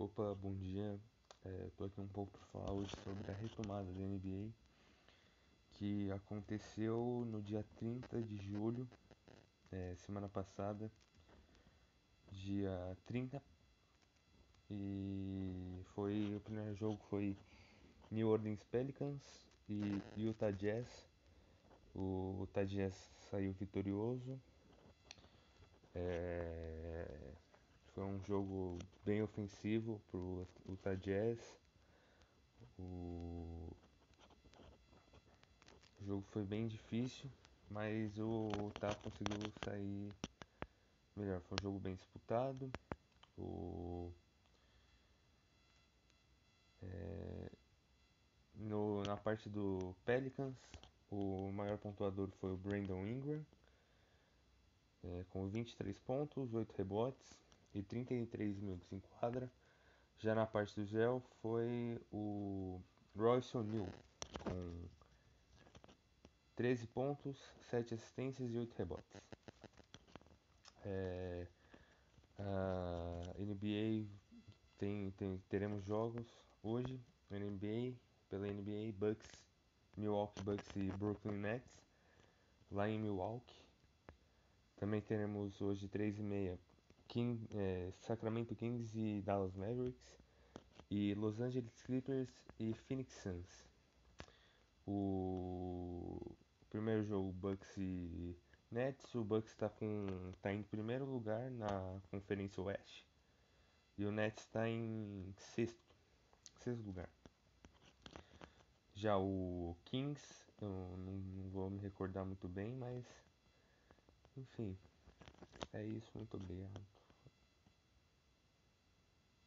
Opa, bom dia. Estou aqui um pouco para falar hoje sobre a retomada da NBA que aconteceu no dia 30 de julho, é, semana passada, dia 30. E foi o primeiro jogo foi New Orleans Pelicans e Utah Jazz. O Utah Jazz saiu vitorioso. É, foi um jogo bem ofensivo para o Utah Jazz. O... o jogo foi bem difícil, mas o Utah conseguiu sair melhor. Foi um jogo bem disputado. O... É... No, na parte do Pelicans, o maior pontuador foi o Brandon Ingram, é, com 23 pontos, 8 rebotes e 33 minutos em quadra. Já na parte do gel foi o Royce O'Neal com 13 pontos, 7 assistências e 8 rebotes. É, a NBA tem, tem, teremos jogos hoje NBA, pela NBA, Bucks, Milwaukee Bucks e Brooklyn Nets, lá em Milwaukee. Também teremos hoje 3 e meia King, é, Sacramento Kings e Dallas Mavericks e Los Angeles Clippers e Phoenix Suns. O primeiro jogo Bucks e Nets, o Bucks está tá em primeiro lugar na Conferência Oeste e o Nets está em sexto, sexto lugar. Já o Kings, eu não, não vou me recordar muito bem, mas enfim, é isso, muito obrigado.